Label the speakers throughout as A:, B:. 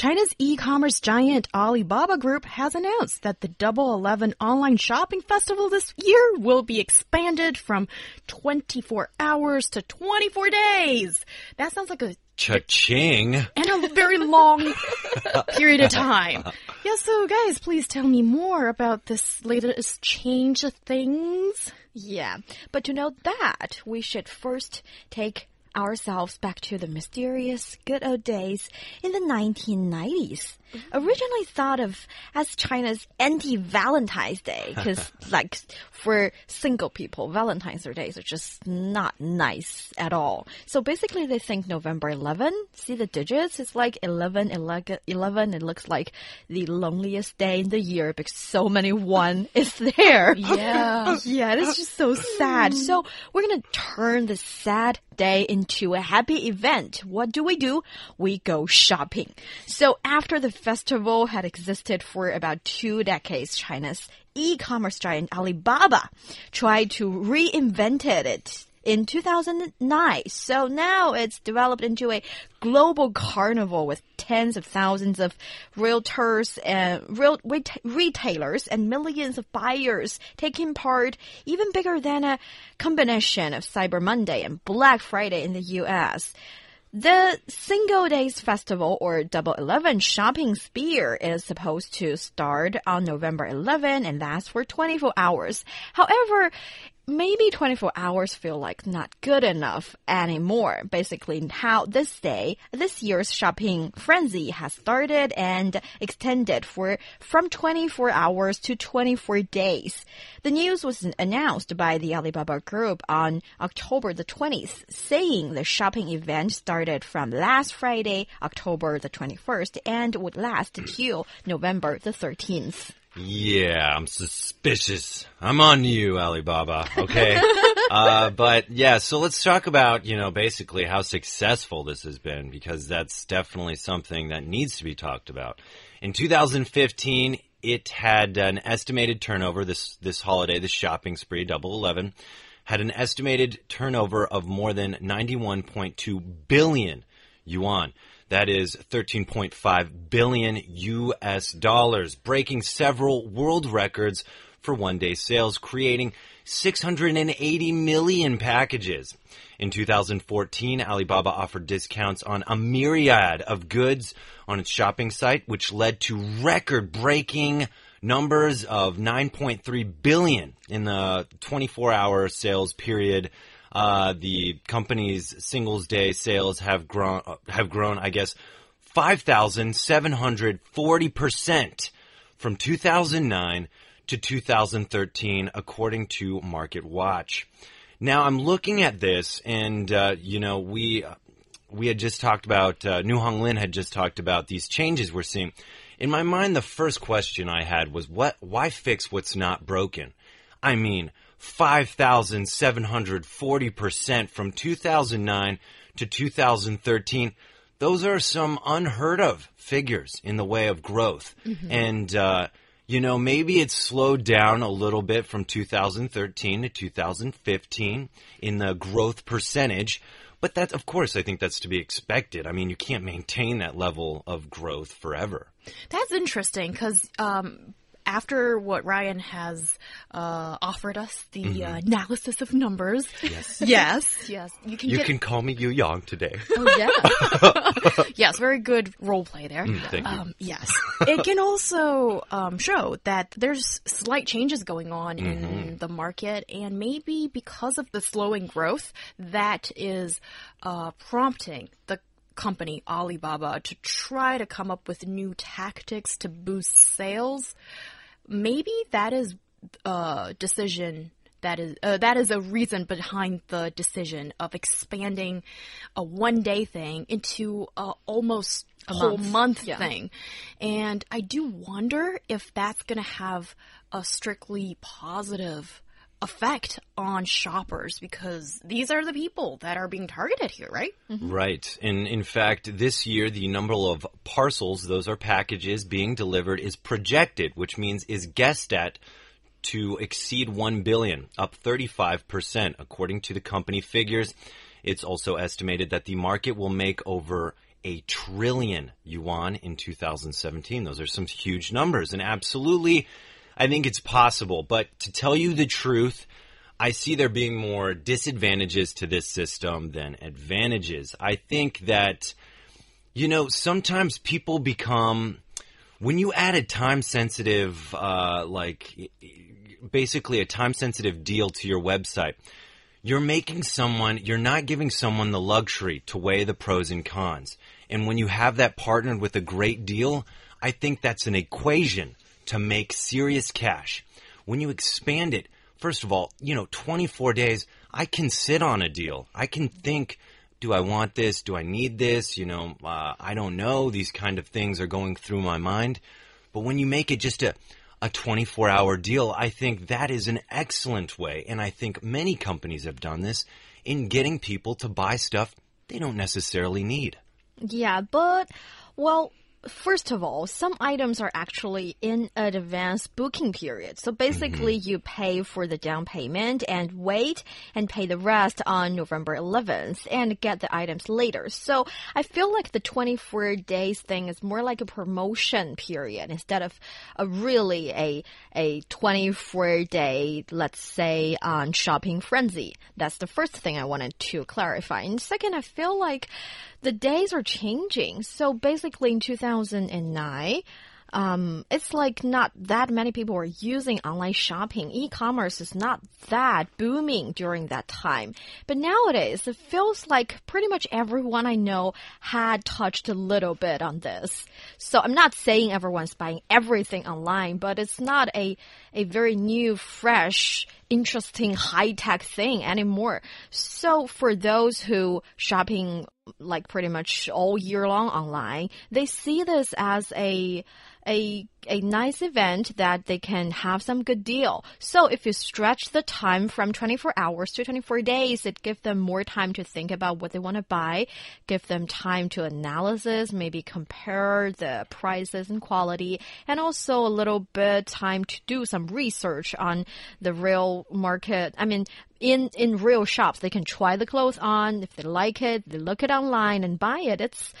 A: China's e-commerce giant Alibaba Group has announced that the Double Eleven online shopping festival this year will be expanded from 24 hours to 24 days. That sounds like a
B: Cha-ching.
A: and a very long period of time. Yeah, so guys, please tell me more about this latest change of things.
C: Yeah, but to know that, we should first take ourselves back to the mysterious good old days in the 1990s. Originally thought of as China's anti-Valentine's Day, because like for single people, Valentine's Day is just not nice at all. So basically they think November 11, see the digits, it's like 11, 11, 11, it looks like the loneliest day in the year because so many one is there.
A: Yeah.
C: Yeah, it's just so sad. So we're gonna turn the sad day into a happy event. What do we do? We go shopping. So after the festival had existed for about two decades, China's e-commerce giant Alibaba tried to reinvent it in 2009. So now it's developed into a global carnival with tens of thousands of realtors and real ret- retailers and millions of buyers taking part, even bigger than a combination of Cyber Monday and Black Friday in the US. The Single Days Festival or Double Eleven shopping spear is supposed to start on November 11 and last for 24 hours. However, maybe 24 hours feel like not good enough anymore. Basically, how this day, this year's shopping frenzy has started and extended for from 24 hours to 24 days. The news was announced by the Alibaba Group on October the 20th, saying the shopping event started from last Friday, October the 21st, and would last till November the 13th.
B: Yeah, I'm suspicious. I'm on you, Alibaba. Okay. uh, but yeah, so let's talk about, you know, basically how successful this has been because that's definitely something that needs to be talked about. In 2015, it had an estimated turnover this, this holiday, this shopping spree, Double Eleven, had an estimated turnover of more than 91.2 billion yuan. That is 13.5 billion US dollars, breaking several world records for one day sales, creating 680 million packages. In 2014, Alibaba offered discounts on a myriad of goods on its shopping site, which led to record breaking numbers of 9.3 billion in the 24 hour sales period uh, the company's singles day sales have grown have grown, I guess, five thousand seven hundred forty percent from 2009 to 2013, according to MarketWatch. Now, I'm looking at this, and uh, you know, we we had just talked about uh, New Hong Lin had just talked about these changes we're seeing. In my mind, the first question I had was, "What? Why fix what's not broken?" I mean 5,740% from 2009 to 2013. Those are some unheard of figures in the way of growth. And, uh, you know, maybe it's slowed down a little bit from 2013 to 2015 in the growth percentage. But that, of course, I think that's to be expected. I mean, you can't maintain that level of growth forever.
A: That's interesting because um, after what Ryan has uh, offered us, the uh, analysis of numbers.
B: Yes.
A: yes, yes. You can
B: You
A: get.
B: can call me Yu Yang today.
A: Oh, yeah. yes, very good role play there.
B: thank you.
A: Um, yes. it can also um, show that there's slight changes going on in the market, and maybe because of the slowing growth, that is uh, prompting the company Alibaba to try to come up with new tactics to boost sales. Maybe that is a decision that is uh, that is a reason behind the decision of expanding a one day thing into a almost
C: A
A: whole
C: month.
A: month
C: Yeah.
A: thing. And I do wonder if that's going to have a strictly positive effect on shoppers because these are the people that are being targeted here, right? Mm-hmm.
B: Right. And in fact, this year, the number of parcels, those are packages being delivered, is projected, which means is guessed at to exceed 1 billion, up 35%, according to the company figures. It's also estimated that the market will make over a trillion yuan in 2017. Those are some huge numbers, and absolutely, I think it's possible. But to tell you the truth, I see there being more disadvantages to this system than advantages. I think that, you know, sometimes people become, when you add a time sensitive, uh, like, basically a time sensitive deal to your website, you're making someone, you're not giving someone the luxury to weigh the pros and cons. And when you have that partnered with a great deal, I think that's an equation to make serious cash. When you expand it, first of all, you know, 24 days, I can sit on a deal. I can think, do I want this? Do I need this? You know, uh, I don't know. These kind of things are going through my mind. But when you make it just a, a 24 hour deal, I think that is an excellent way. And I think many companies have done this in getting people to buy stuff they don't necessarily need.
C: Yeah, but, well, First of all, some items are actually in advance booking period. So basically,
B: Mm-hmm.
C: you pay for the down payment and wait and pay the rest on November 11th and get the items later. So I feel like the 24 days thing is more like a promotion period instead of a really a, a 24 day, let's say, on shopping frenzy. That's the first thing I wanted to clarify. And second, I feel like the days are changing. So basically, in 2009, um, it's like not that many people were using online shopping. E-commerce is not that booming during that time. But nowadays, it feels like pretty much everyone I know had touched a little bit on this. So I'm not saying everyone's buying everything online, but it's not a, a very new, fresh, interesting, high-tech thing anymore. So for those who shopping like pretty much all year long online, they see this as a a a nice event that they can have some good deal. So if you stretch the time from 24 hours to 24 days, it gives them more time to think about what they want to buy, give them time to analysis, maybe compare the prices and quality, and also a little bit time to do some research on the real market. I mean, in in real shops, they can try the clothes on. If they like it, they look it online and buy it. It's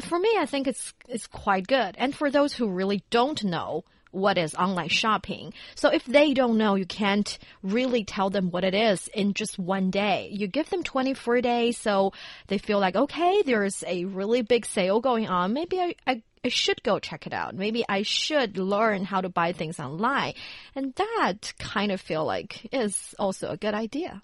C: for me, I think it's it's quite good. And for those who really don't know what is online shopping, so if they don't know, you can't really tell them what it is in just one day. You give them 24 days, so they feel like okay, there's a really big sale going on. Maybe I. I I should go check it out. Maybe I should learn how to buy things online. And that kind of feel like is also a good idea.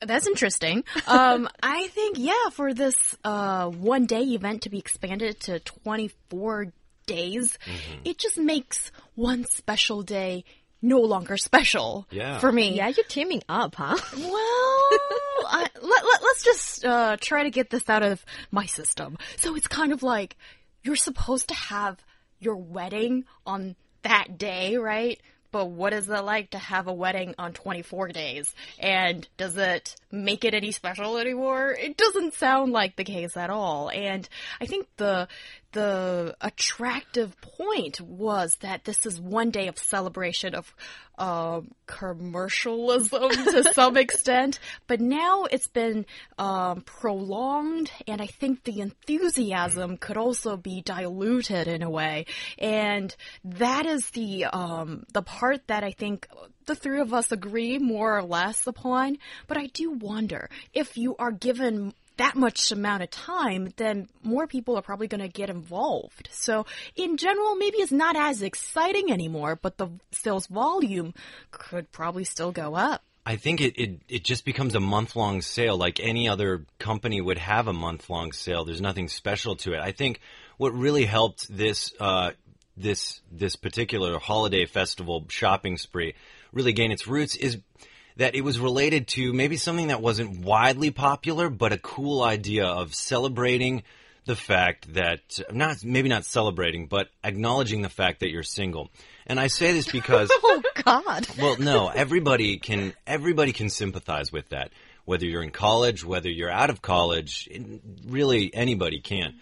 A: That's interesting. Um, I think, yeah, for this uh, one day event to be expanded to 24 days, it just makes one special day no longer special
B: Yeah.
A: for me.
C: Yeah, you're teaming up, huh?
A: Well, I, let, let, let's just uh, try to get this out of my system. So it's kind of like you're supposed to have your wedding on that day, right? But what is it like to have a wedding on 24 days? And does it make it any special anymore? It doesn't sound like the case at all. And I think the the attractive point was that this is one day of celebration of um, commercialism to some extent, but now it's been um, prolonged, and I think the enthusiasm could also be diluted in a way, and that is the um, the part that I think the three of us agree more or less upon. But I do wonder if you are given that much amount of time, then more people are probably going to get involved. So, in general, maybe it's not as exciting anymore, but the sales volume could probably still go up.
B: I think it, it, it just becomes a month long sale like any other company would have a month long sale. There's nothing special to it. I think what really helped this uh, this this particular holiday festival shopping spree really gain its roots is that it was related to maybe something that wasn't widely popular, but a cool idea of celebrating the fact that not maybe not celebrating, but acknowledging the fact that you're single. And I say this because
C: Oh God.
B: well, no, everybody can everybody can sympathize with that. Whether you're in college, whether you're out of college, really anybody can.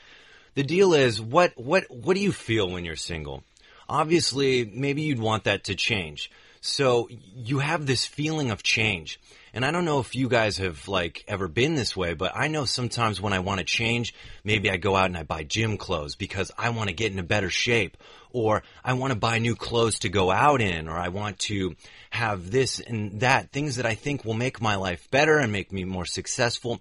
B: The deal is what what what do you feel when you're single? Obviously, maybe you'd want that to change. So you have this feeling of change. And I don't know if you guys have like ever been this way, but I know sometimes when I want to change, maybe I go out and I buy gym clothes because I want to get in a better shape or I want to buy new clothes to go out in or I want to have this and that things that I think will make my life better and make me more successful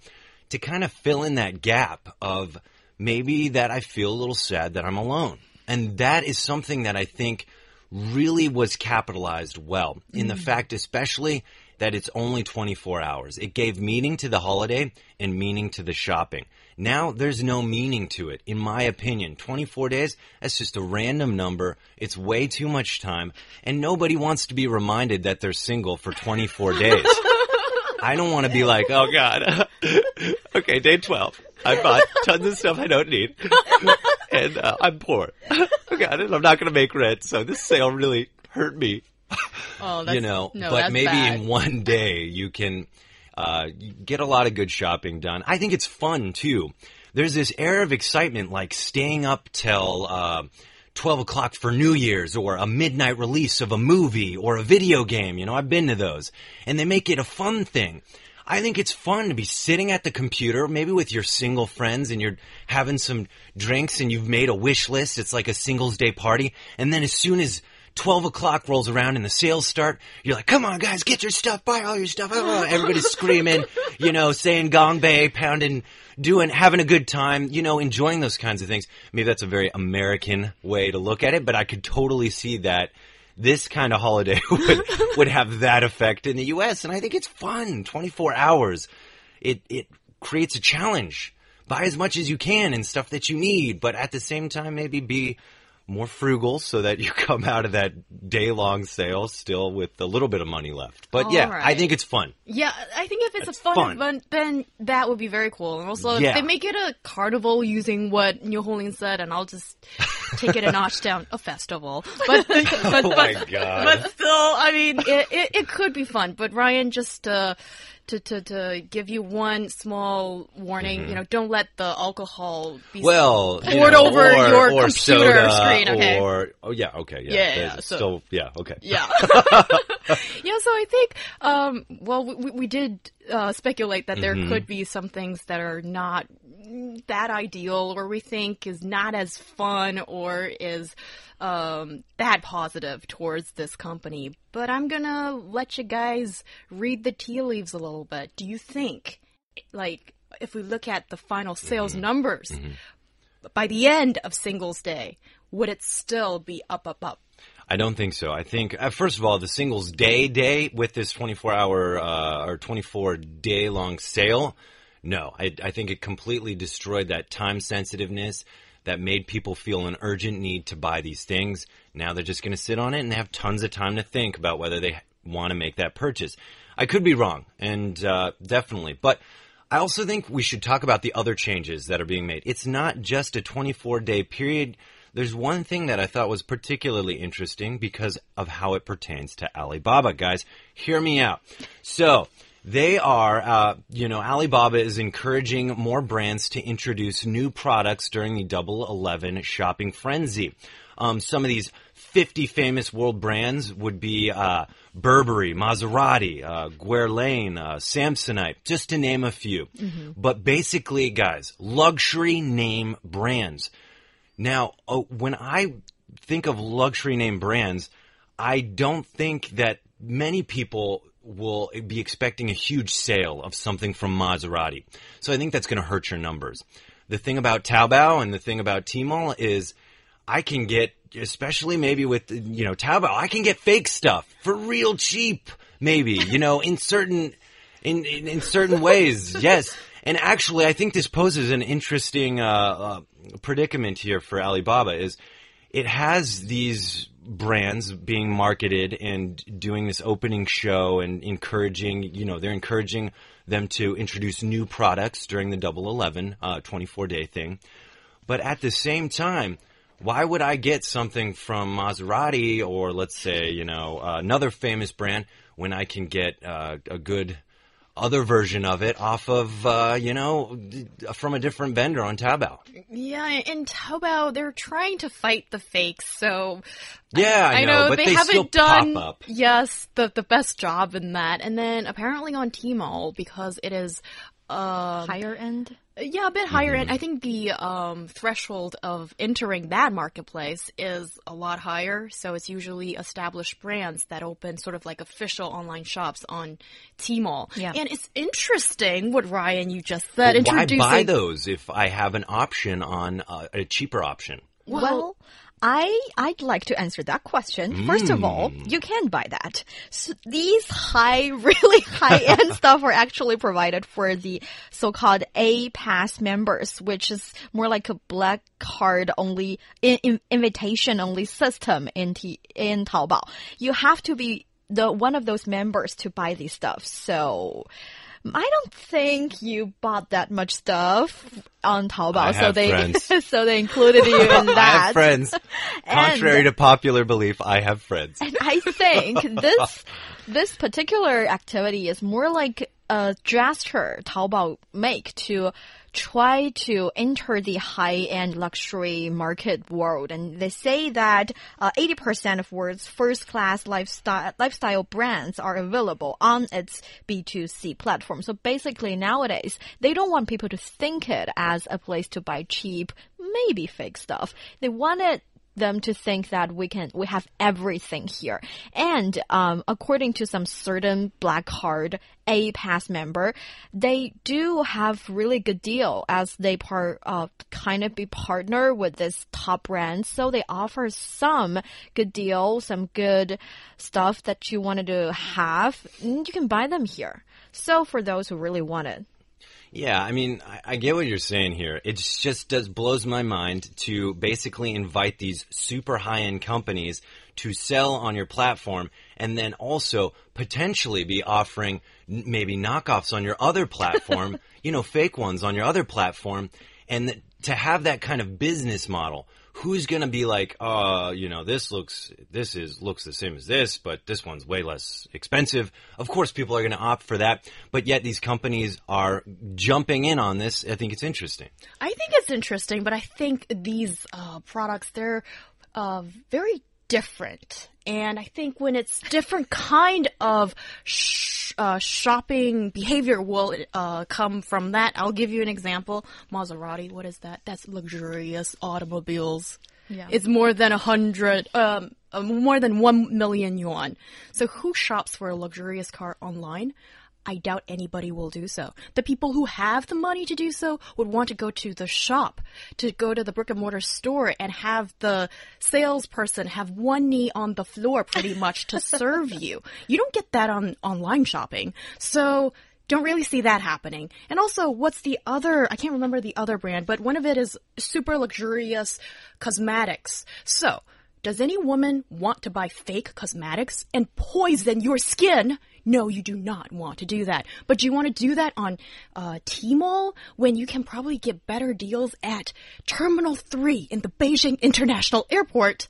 B: to kind of fill in that gap of maybe that I feel a little sad that I'm alone. And that is something that I think really was capitalized well in the mm. fact, especially that it's only 24 hours. It gave meaning to the holiday and meaning to the shopping. Now there's no meaning to it, in my opinion. 24 days, that's just a random number. It's way too much time, and nobody wants to be reminded that they're single for 24 days. I don't want to be like, oh God. okay, day 12. I bought tons of stuff I don't need. and uh, I'm poor. oh God, and I'm not going to make rent, so this sale really hurt me.
A: Oh, that's,
B: you know,
A: no,
B: but maybe
A: bad.
B: in one day you can uh, get a lot of good shopping done. I think it's fun too. There's this air of excitement, like staying up till uh, 12 o'clock for New Year's or a midnight release of a movie or a video game. You know, I've been to those. And they make it a fun thing. I think it's fun to be sitting at the computer, maybe with your single friends and you're having some drinks and you've made a wish list. It's like a singles day party. And then as soon as 12 o'clock rolls around and the sales start, you're like, come on guys, get your stuff, buy all your stuff. Oh, oh, everybody's screaming, you know, saying gong bay, pounding, doing, having a good time, you know, enjoying those kinds of things. Maybe that's a very American way to look at it, but I could totally see that this kind of holiday would, would have that effect in the U.S. And I think it's fun. 24 hours. It, it creates a challenge. Buy as much as you can and stuff that you need, but at the same time, maybe be more frugal so that you come out of that day long sale still with a little bit of money left. But yeah,
A: All
B: I think it's fun.
A: Yeah, I think if it's
B: It's
A: a fun,
B: fun.
A: event, then that would be very cool. And also,
B: Yeah.
A: if they make it a carnival using what New Hong Lin said, and I'll just take it a notch down, a festival. But, but,
B: Oh my
A: but,
B: God.
A: but still, I mean, it, it, it could be fun. But Ryan, just uh, to, to, to give you one small warning, you know, don't let the alcohol be.
B: Well, you
A: poured
B: know,
A: over
B: or,
A: your
B: or
A: computer
B: soda,
A: screen, okay?
B: Or oh yeah, okay, yeah,
A: Yeah, yeah, so-
B: still yeah, okay.
A: Yeah. yeah, so I think, um, well, we, we did uh, speculate that there could be some things that are not that ideal or we think is not as fun or is um, that positive towards this company. But I'm gonna let you guys read the tea leaves a little bit. Do you think, like, if we look at the final sales numbers, by the end of Singles Day, would it still be up, up, up?
B: I don't think so. I think uh, first of all, the singles day day with this 24 hour uh, or 24 day long sale. No, I, I think it completely destroyed that time sensitiveness that made people feel an urgent need to buy these things. Now they're just going to sit on it and they have tons of time to think about whether they want to make that purchase. I could be wrong, and uh, definitely, but I also think we should talk about the other changes that are being made. It's not just a 24 day period. There's one thing that I thought was particularly interesting because of how it pertains to Alibaba. Guys, hear me out. So, they are, uh, you know, Alibaba is encouraging more brands to introduce new products during the Double Eleven shopping frenzy. Um, some of these 50 famous world brands would be uh, Burberry, Maserati, uh, Guerlain, uh, Samsonite, just to name a few. But basically, guys, luxury name brands. Now, uh, when I think of luxury name brands, I don't think that many people will be expecting a huge sale of something from Maserati. So I think that's going to hurt your numbers. The thing about Taobao and the thing about Tmall is I can get, especially maybe with, you know, Taobao, I can get fake stuff for real cheap, maybe, you know, in certain, in, in, in certain ways, yes. And actually, I think this poses an interesting uh, uh, predicament here for Alibaba. Is it has these brands being marketed and doing this opening show and encouraging, you know, they're encouraging them to introduce new products during the Double Eleven uh, 24 day thing. But at the same time, why would I get something from Maserati or let's say, you know, uh, another famous brand when I can get uh, a good other version of it off of, uh, you know, from a different vendor on Taobao?
A: Yeah, and Taobao, they're trying to fight the fakes, so.
B: Yeah, I,
A: I
B: know,
A: know,
B: but
A: they,
B: they
A: haven't
B: still
A: done
B: pop up.
A: yes the the best job in that. And then apparently on Tmall because it is uh
C: Higher end?
A: Yeah a bit higher
B: Mm-hmm.
A: end. I think the um threshold of entering that marketplace is a lot higher. So it's usually established brands that open sort of like official online shops on Tmall.
C: Yeah.
A: and it's interesting what Ryan you just said.
B: But why buy those if I have an option on uh, a cheaper option?
C: Well, I I'd like to answer that question. First of all,
B: Mm.
C: you can buy that. So these high, really high end stuff are actually provided for the so-called A Pass members, which is more like a black card only, in, in, invitation only system in T, in Taobao. You have to be the one of those members to buy these stuff. So. I don't think you bought that much stuff on Taobao, so they so they included you in that.
B: I have friends. Contrary
C: And-
B: to popular belief, I have friends.
C: And I think this this particular activity is more like a gesture Taobao make to try to enter the high-end luxury market world. And they say that uh, 80% of world's first-class lifestyle lifestyle brands are available on its B2C platform. So basically nowadays, they don't want people to think it as a place to buy cheap, maybe fake stuff. They want it them to think that we can we have everything here. And um, according to some certain black card A pass member, they do have really good deal as they part uh, kind of be partner with this top brand. So they offer some good deal, some good stuff that you wanted to have. and You can buy them here. So for those who really want it.
B: Yeah, I mean, I, I get what you're saying here. It just does blows my mind to basically invite these super high end companies to sell on your platform, and then also potentially be offering maybe knockoffs on your other platform, you know, fake ones on your other platform, and to have that kind of business model. Who's gonna be like, uh, you know, this looks, this is looks the same as this, but this one's way less expensive. Of course, people are gonna opt for that, but yet these companies are jumping in on this. I think it's interesting.
A: I think it's interesting, but I think these uh, products they're uh, very different, and I think when it's different kind of sh uh, shopping behavior will uh, come from that. I'll give you an example: Maserati. What is that? That's luxurious automobiles.
C: Yeah.
A: It's more than a hundred, um, uh, more than one million yuan. So who shops for a luxurious car online? I doubt anybody will do so. The people who have the money to do so would want to go to the shop, to go to the brick and mortar store and have the salesperson have one knee on the floor pretty much to serve you. You don't get that on online shopping. So don't really see that happening. And also, what's the other? I can't remember the other brand, but one of it is super luxurious cosmetics. So, does any woman want to buy fake cosmetics and poison your skin? No, you do not want to do that. But do you want to do that on uh, Tmall when you can probably get better deals at Terminal 3 in the Beijing International Airport?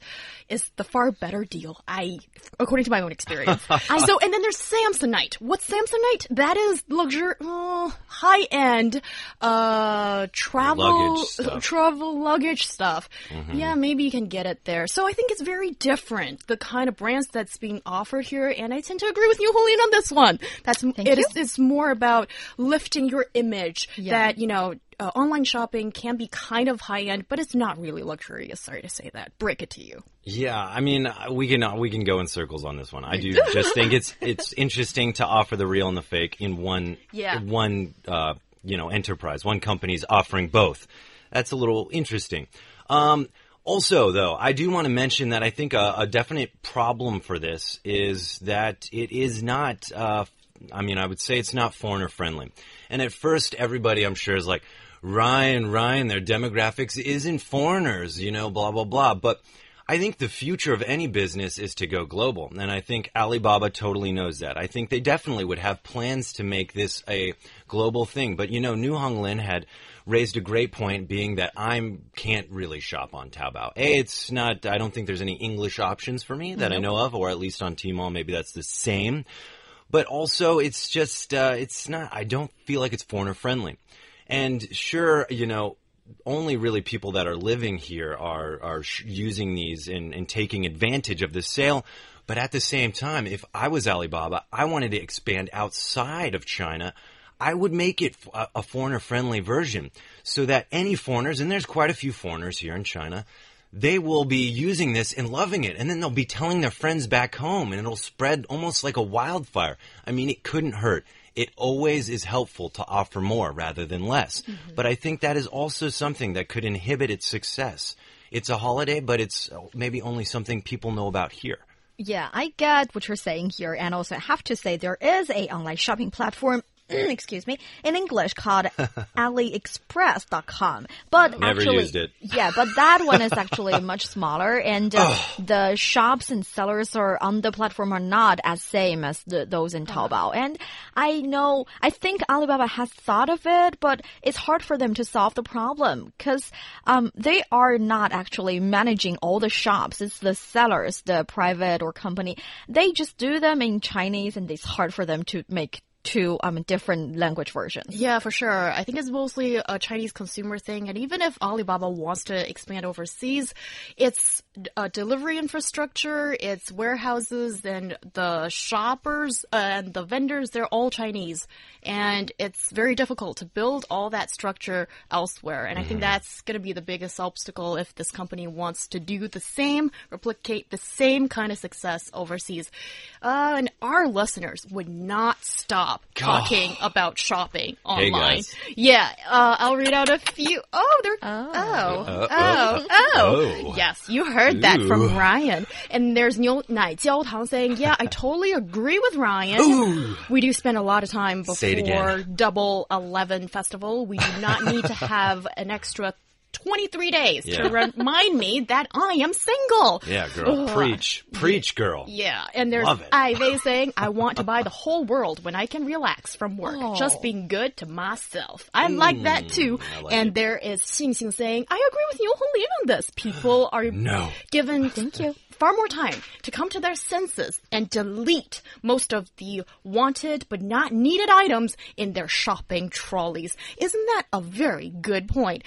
A: Is the far better deal, I, according to my own experience. so, and then there's Samsonite. What's Samsonite? That is luxury, uh, high end, uh, travel,
B: Luggage stuff.
A: travel luggage stuff. Yeah, maybe you can get it there. So I think it's very different, the kind of brands that's being offered here, and I tend to agree with you, Julian, on this one. That's it
C: you.
A: it's more about lifting your image that, you know, uh, online shopping can be kind of high end, but it's not really luxurious. Sorry to say that. Break it to you.
B: Yeah, I mean, uh, we can uh, we can go in circles on this one. I do just think it's it's interesting to offer the real and the fake in one
A: Yeah.
B: one uh, you know enterprise. One company's offering both. That's a little interesting. Um, also, though, I do want to mention that I think a, a definite problem for this is that it is not. Uh, I mean, I would say it's not foreigner friendly. And at first, everybody, I'm sure, is like, Ryan, Ryan, their demographics isn't foreigners, you know, blah blah blah. But I think the future of any business is to go global. And I think Alibaba totally knows that. I think they definitely would have plans to make this a global thing. But you know, New Hong Lin had raised a great point being that I can't really shop on Taobao. A, it's not, I don't think there's any English options for me that I know of, or at least on Tmall, maybe that's the same. But also, it's just, uh, it's not, I don't feel like it's foreigner friendly. And sure, you know, only really people that are living here are are using these and, and taking advantage of this sale. But at the same time, if I was Alibaba, I wanted to expand outside of China. I would make it a, a foreigner friendly version so that any foreigners, and there's quite a few foreigners here in China, they will be using this and loving it. And then they'll be telling their friends back home and it'll spread almost like a wildfire. I mean, it couldn't hurt it always is helpful to offer more rather than less. Mm-hmm. But I think that is also something that could inhibit its success. It's a holiday, but it's maybe only something people know about here.
C: Yeah, I get what you're saying here. And also I have to say there is a online shopping platform excuse me, in English called AliExpress.com. But
B: Never
C: actually,
B: used it.
C: yeah, but that one is actually much smaller, and uh, the shops and sellers are on the platform are not as same as the, those in Taobao. And I know, I think Alibaba has thought of it, but it's hard for them to solve the problem because um, they are not actually managing all the shops. It's the sellers, the private or company. They just do them in Chinese, and it's hard for them to make to um, different language versions.
A: Yeah, for sure. I think it's mostly a Chinese consumer thing. And even if Alibaba wants to expand overseas, it's a delivery infrastructure, it's warehouses, and the shoppers uh, and the vendors, they're all Chinese. And it's very difficult to build all that structure elsewhere. And mm -hmm. I think mm-hmm. that's going to be the biggest obstacle if this company wants to do the same, replicate the same kind of success overseas. Uh, and our listeners would not stop stop talking about shopping online.
B: Hey
A: yeah, uh, I'll read out a few. Oh, they're oh oh oh, oh oh, oh. Yes, you heard Ooh. that from Ryan. And there's Niu Nai Jiao Tang saying, "Yeah, I totally agree with Ryan.
B: Ooh.
A: We do spend a lot of time before Double Eleven Festival. We do not need to have an extra 23 days yeah. to remind me that I am single.
B: Yeah, girl. Preach. Preach, girl.
A: Yeah. And there's Ivy saying, I want to buy the whole world when I can relax from work. Oh. Just being good to myself. I mm, like that too. Like and it. there is Xing Xing saying, I agree with you wholly on this. People are
B: no.
A: given.
C: Thank you
A: far more time to come to their senses and delete most of the wanted but not needed items in their shopping trolleys. Isn't that a very good point?